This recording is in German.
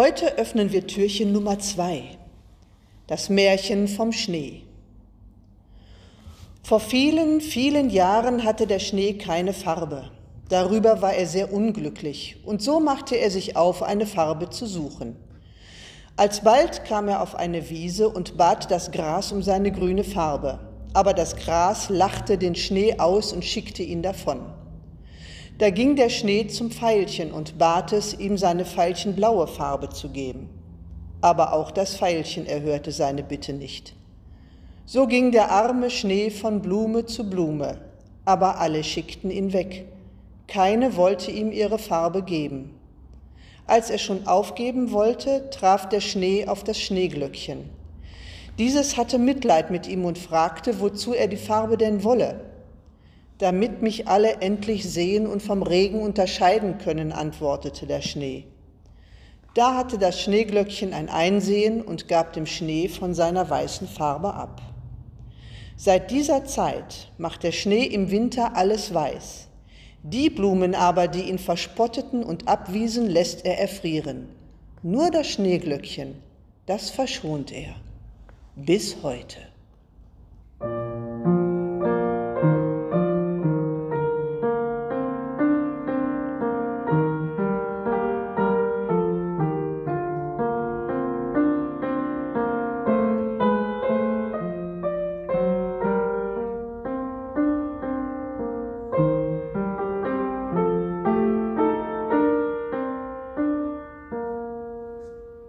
Heute öffnen wir Türchen Nummer zwei, das Märchen vom Schnee. Vor vielen, vielen Jahren hatte der Schnee keine Farbe. Darüber war er sehr unglücklich und so machte er sich auf, eine Farbe zu suchen. Alsbald kam er auf eine Wiese und bat das Gras um seine grüne Farbe, aber das Gras lachte den Schnee aus und schickte ihn davon. Da ging der Schnee zum Veilchen und bat es, ihm seine veilchenblaue Farbe zu geben. Aber auch das Veilchen erhörte seine Bitte nicht. So ging der arme Schnee von Blume zu Blume, aber alle schickten ihn weg. Keine wollte ihm ihre Farbe geben. Als er schon aufgeben wollte, traf der Schnee auf das Schneeglöckchen. Dieses hatte Mitleid mit ihm und fragte, wozu er die Farbe denn wolle damit mich alle endlich sehen und vom Regen unterscheiden können, antwortete der Schnee. Da hatte das Schneeglöckchen ein Einsehen und gab dem Schnee von seiner weißen Farbe ab. Seit dieser Zeit macht der Schnee im Winter alles weiß. Die Blumen aber, die ihn verspotteten und abwiesen, lässt er erfrieren. Nur das Schneeglöckchen, das verschont er. Bis heute.